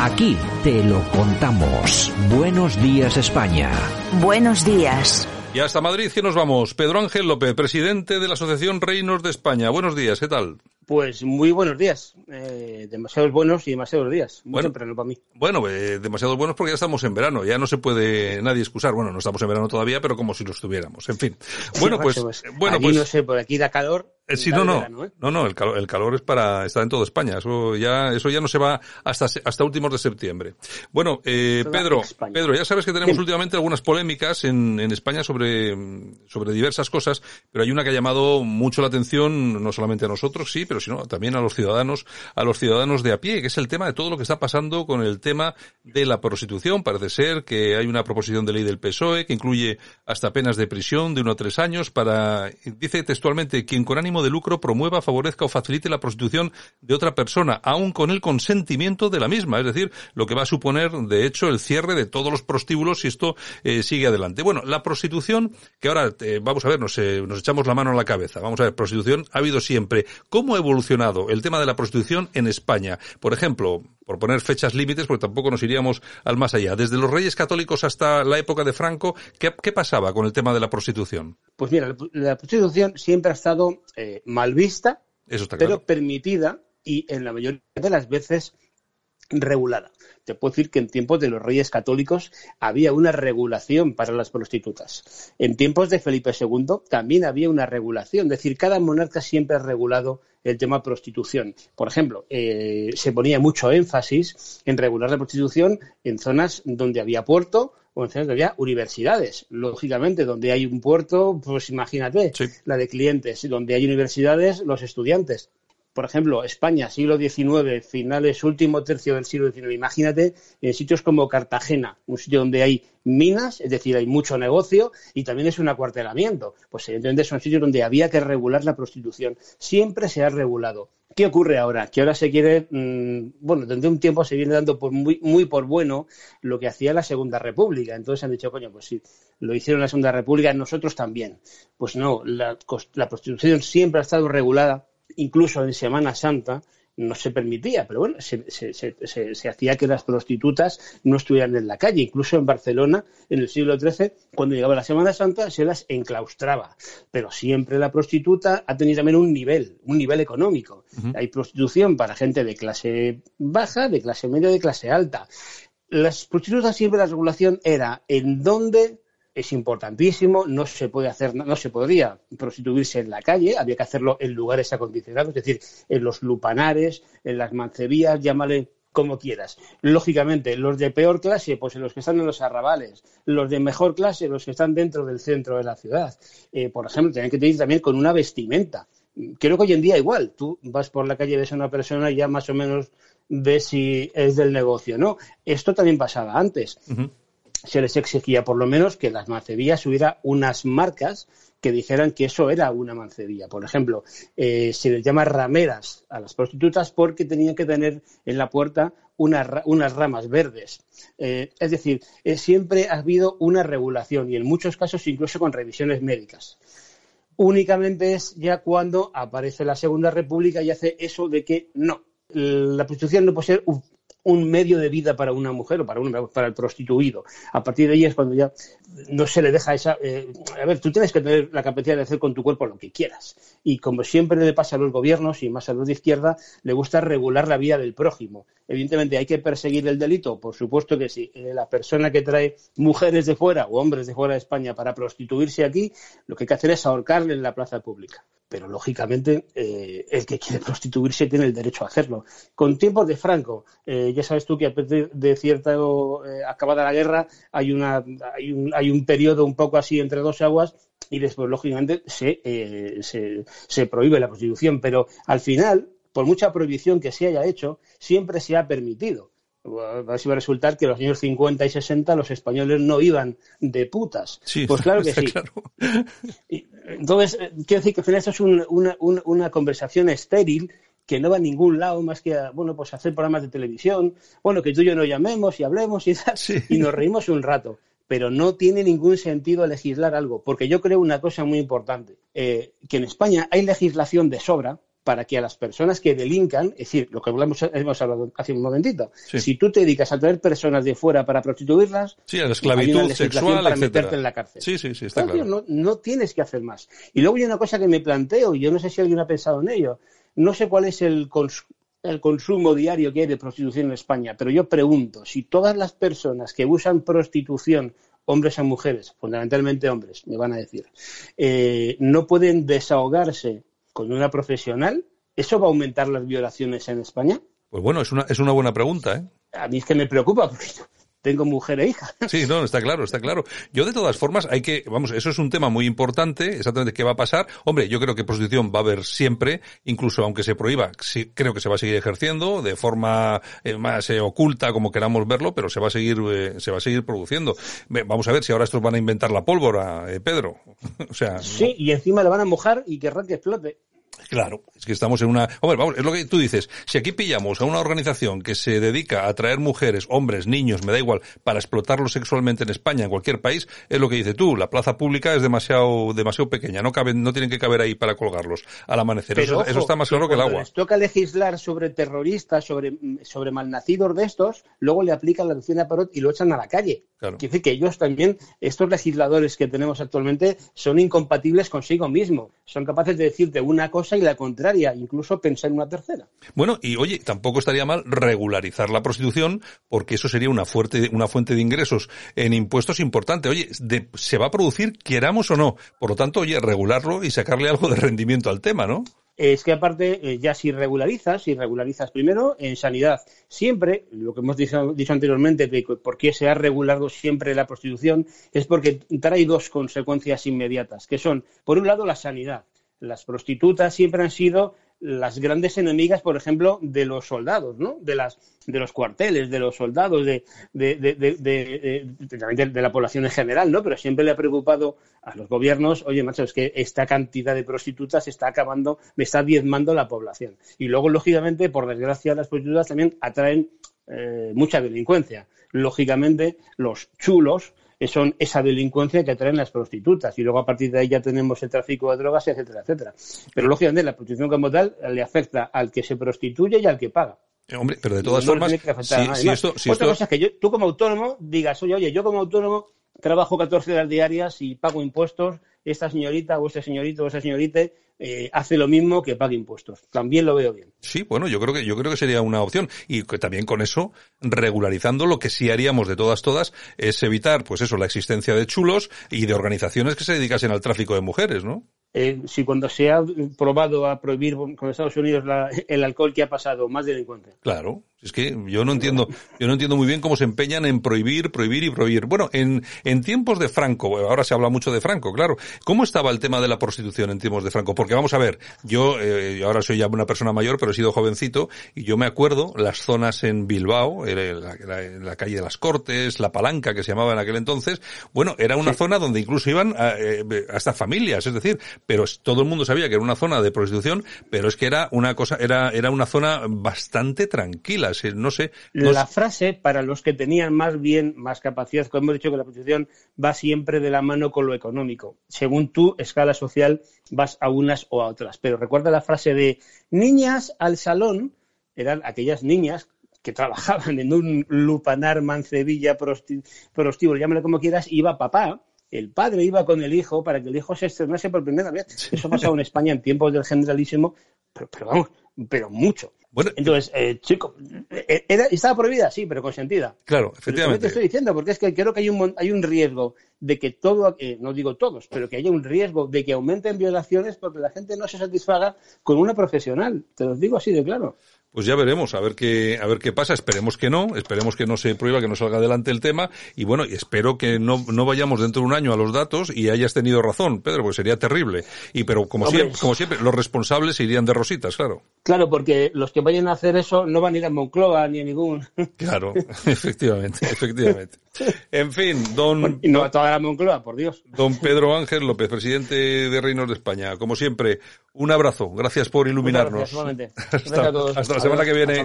Aquí te lo contamos. Buenos días España. Buenos días. Y hasta Madrid que nos vamos. Pedro Ángel López, presidente de la Asociación Reinos de España. Buenos días, ¿qué tal? Pues muy buenos días. Eh, demasiados buenos y demasiados días. Muy Bueno. temprano para mí. Bueno, eh, demasiado buenos porque ya estamos en verano, ya no se puede nadie excusar. Bueno, no estamos en verano todavía, pero como si lo estuviéramos. En fin. Bueno, Sí, pues, pues, bueno, allí pues, no sé, por aquí da calor. Eh, sí, no, no, verano, ¿eh? no, no, el calor, el calor es para estar en toda España. Eso ya, eso ya no se va hasta hasta últimos de septiembre. Bueno, eh, Pedro, España. Pedro, ya sabes que tenemos últimamente algunas polémicas en, en España sobre sobre diversas cosas, pero hay una que ha llamado mucho la atención, no solamente a nosotros, sí, pero sino también a los ciudadanos, a los ciudadanos de a pie, que es el tema de todo lo que está pasando con el tema de la prostitución. Parece ser que hay una proposición de ley del PSOE que incluye hasta penas de prisión de uno a tres años para, dice textualmente, quien con ánimo de lucro promueva, favorezca o facilite la prostitución de otra persona, aun con el consentimiento de la misma. Es decir, lo que va a suponer, de hecho, el cierre de todos los prostíbulos si esto eh, sigue adelante. Bueno, la prostitución, que ahora eh, vamos a ver, nos, eh, nos echamos la mano a la cabeza. Vamos a ver, prostitución ha habido siempre. ¿Cómo ha evolucionado el tema de la prostitución en España? Por ejemplo, por poner fechas límites, porque tampoco nos iríamos al más allá. Desde los reyes católicos hasta la época de Franco, ¿qué, qué pasaba con el tema de la prostitución? Pues mira, la, prostitución siempre ha estado eh, mal vista, Eso está pero claro. permitida y en la mayoría de las veces regulada. Te puedo decir que en tiempos de los reyes católicos había una regulación para las prostitutas. En tiempos de Felipe II también había una regulación, es decir, cada monarca siempre ha regulado el tema prostitución. Por ejemplo, eh, se ponía mucho énfasis en regular la prostitución en zonas donde había puerto o en zonas donde había universidades. Lógicamente, donde hay un puerto, pues imagínate, Sí. la de clientes, donde hay universidades, los estudiantes por ejemplo, España, siglo XIX, finales, último tercio del siglo XIX, imagínate en sitios como Cartagena, un sitio donde hay minas, es decir, hay mucho negocio y también es un acuartelamiento. Pues evidentemente son sitios donde había que regular la prostitución. Siempre se ha regulado. ¿Qué ocurre ahora? Que ahora se quiere, mmm, bueno, desde un tiempo se viene dando muy, por bueno lo que hacía la Segunda República. Entonces han dicho, coño, pues sí, lo hicieron la Segunda República, nosotros también. Pues no, la prostitución siempre ha estado regulada incluso en Semana Santa no se permitía, pero bueno, se, se, se, se, hacía que las prostitutas no estuvieran en la calle. Incluso en Barcelona, en el siglo XIII, cuando llegaba la Semana Santa, se las enclaustraba. Pero siempre la prostituta ha tenido también un nivel, un nivel económico. Uh -huh. Hay prostitución para gente de clase baja, de clase media, de clase alta. Las prostitutas siempre la regulación era en dónde es importantísimo, no se puede hacer, no se podría prostituirse en la calle, había que hacerlo en lugares acondicionados, es decir, en los lupanares, en las mancebías, llámale como quieras. Lógicamente, los de peor clase, pues en los que están en los arrabales, los de mejor clase, los que están dentro del centro de la ciudad. Eh, por ejemplo, tienen que ir también con una vestimenta. Creo que hoy en día igual, tú vas por la calle, ves a una persona y ya más o menos ves si es del negocio, ¿no? Esto también pasaba antes. Se les exigía por lo menos que las mancebías hubiera unas marcas que dijeran que eso era una mancebía. Por ejemplo, eh, se les llama rameras a las prostitutas porque tenían que tener en la puerta una, unas ramas verdes. Eh, es decir, eh, siempre ha habido una regulación y en muchos casos incluso con revisiones médicas. Únicamente es ya cuando aparece la Segunda República y hace eso de que no, la prostitución no puede ser un medio de vida para una mujer o para, un, para el prostituido. A partir de ahí es cuando ya no se le deja esa... Eh, a ver, tú tienes que tener la capacidad de hacer con tu cuerpo lo que quieras. Y como siempre le pasa a los gobiernos y más a los de izquierda, le gusta regular la vida del prójimo. Evidentemente, ¿hay que perseguir el delito? Por supuesto que sí. Eh, la persona que trae mujeres de fuera o hombres de fuera de España para prostituirse aquí, lo que hay que hacer es ahorcarle en la plaza pública pero lógicamente eh, el que quiere prostituirse tiene el derecho a hacerlo. Con tiempos de Franco, ya sabes tú que a partir de cierta eh, acabada la guerra hay, una, hay, un, hay un periodo un poco así entre dos aguas y después lógicamente se, se, se prohíbe la prostitución, pero al final por mucha prohibición que se haya hecho, siempre se ha permitido. Así va a resultar que los años 50 y 60 los españoles no iban de putas. pues claro que sí. entonces, eh, quiero decir que al final esto es una, una, conversación estéril que no va a ningún lado más que a, bueno, pues hacer programas de televisión, bueno, que tú y yo nos llamemos y hablemos y, y nos reímos un rato pero no tiene ningún sentido legislar algo, porque yo creo una cosa muy importante, eh, que en España hay legislación de sobra para que a las personas que delincan, es decir, lo que hablamos, hemos hablado hace un momentito, si tú te dedicas a traer personas de fuera para prostituirlas, sí, a la esclavitud sexual, para meterte en la cárcel. Sí, sí, sí, está claro. No, no tienes que hacer más. Y luego hay una cosa que me planteo, y yo no sé si alguien ha pensado en ello, no sé cuál es el, el consumo diario que hay de prostitución en España, pero yo pregunto, si todas las personas que usan prostitución hombres a mujeres, fundamentalmente hombres, me van a decir, eh, no pueden desahogarse con una profesional, ¿eso va a aumentar las violaciones en España? Pues bueno, es una, es una buena pregunta, ¿eh? A mí es que me preocupa, porque tengo mujer e hija. Sí, no, está claro, está claro. Yo de todas formas hay que, vamos, eso es un tema muy importante, exactamente qué va a pasar. Hombre, yo creo que prostitución va a haber siempre, incluso aunque se prohíba, sí, creo que se va a seguir ejerciendo de forma eh, más eh, oculta, como queramos verlo, pero se va a seguir, eh, se va a seguir produciendo. Vamos a ver si ahora estos van a inventar la pólvora, Pedro. o sea. Sí, y encima le van a mojar y querrán que explote. Claro, es que estamos en una... Hombre, vamos, es lo que tú dices. Si aquí pillamos a una organización que se dedica a traer mujeres, hombres, niños, me da igual, para explotarlos sexualmente en España, en cualquier país, es lo que dices tú. La plaza pública es demasiado, demasiado pequeña. No caben, no tienen que caber ahí para colgarlos al amanecer. eso, está más claro que el agua. Les toca legislar sobre terroristas, sobre, sobre malnacidos de estos, luluego le aplican la doctrina Parot y lo echan a la calle. Quiere decir que ellos también, estos legisladores que tenemos actualmente, son incompatibles consigo mismos. Son capaces de decirte una cosa y la contraria, incluso pensar en una tercera. Bueno, y oye, tampoco estaría mal regularizar la prostitución, porque eso sería una fuerte, una fuente de ingresos en impuestos importante. Oye, se va a producir, queramos o no. Por lo tanto, oye, regularlo y sacarle algo de rendimiento al tema, ¿no? es que aparte eh, ya si regularizas, si regularizas primero en sanidad, siempre, lo que hemos dicho, dicho, anteriormente, por qué se ha regulado siempre la prostitución, es porque trae dos consecuencias inmediatas, que son, por un lado, la sanidad. Las prostitutas siempre han sido las grandes enemigas, por ejemplo, de los soldados, ¿no? De las de los cuarteles, de los soldados, de, de, de, de, la población en general, ¿no? Pero siempre le ha preocupado a los gobiernos, oye, macho, es que esta cantidad de prostitutas está acabando, me está diezmando la población. Y luego, lógicamente, por desgracia, las prostitutas también atraen eh, mucha delincuencia. Lógicamente, los chulos son esa delincuencia que atraen las prostitutas y luego a partir de ahí ya tenemos el tráfico de drogas, etcétera, etcétera. Pero lógicamente la prostitución como tal le afecta al que se prostituye y al que paga. Eh, hombre, pero de todas formas, si, esto, Otra cosa es que tú como autónomo digas, oye, oye, yo como autónomo trabajo 14 horas diarias y pago impuestos, esta señorita o este señorito o esa señorita eh, hace lo mismo que pague impuestos. También lo veo bien. Sí, bueno, yo creo que yo creo que sería una opción y que también con eso regularizando lo que sí haríamos de todas todas es evitar, pues eso, la existencia de chulos y de organizaciones que se dedicasen al tráfico de mujeres, ¿no? Eh, si cuando se ha probado a prohibir con Estados Unidos el alcohol que ha pasado, más delincuente. Claro, es que yo no entiendo, yo no entiendo muy bien cómo se empeñan en prohibir, prohibir y prohibir. Bueno, en, en tiempos de Franco, ahora se habla mucho de Franco, claro. ¿Cómo estaba el tema de la prostitución en tiempos de Franco? Porque vamos a ver, yo eh, ahora soy ya una persona mayor, pero he sido jovencito, y yo me acuerdo las zonas en Bilbao, en la, calle de las Cortes, la Palanca que se llamaba en aquel entonces, bueno, era una zona donde incluso iban eh, hasta familias, es decir, pero todo el mundo sabía que era una zona de prostitución, pero es que era una cosa, era, era una zona bastante tranquila no sé. la frase, para los que tenían más bien, más capacidad, como hemos dicho que la prostitución va siempre de la mano con lo económico. Según tu escala social, vas a unas o a otras. Pero recuerda la frase de niñas al salón, eran aquellas niñas que trabajaban en un lupanar, mancebilla, prostíbulo, llámalo como quieras, iba papá, el padre iba con el hijo para que el hijo se estrenase por primera vez. Eso ha pasado en España en tiempos del generalísimo, pero, pero vamos, pero mucho. Bueno, Entonces, eh, chico, eh, era, ¿estaba prohibida? Sí, pero consentida. Claro, efectivamente. te estoy diciendo, porque es que creo que hay un, hay un riesgo de que todo, eh, no digo todos, pero que haya un riesgo de que aumenten violaciones porque la gente no se satisfaga con una profesional. Te lo digo así de claro. Pues ya veremos, a ver qué, a ver qué pasa. Esperemos que no, esperemos que no se prueba, que no salga adelante el tema. Y bueno, espero que no, no vayamos dentro de un año a los datos y hayas tenido razón, Pedro, pues sería terrible. Y pero como siempre, como siempre, los responsables irían de rositas, claro. Claro, porque los que vayan a hacer eso no van a ir a Moncloa ni a ningún. Claro, efectivamente, efectivamente. En fin, don. Y no a toda la Moncloa, por Dios. Don Pedro Ángel López, presidente de Reinos de España. Como siempre, un abrazo. Gracias por iluminarnos. Gracias, hasta, hasta la semana que viene.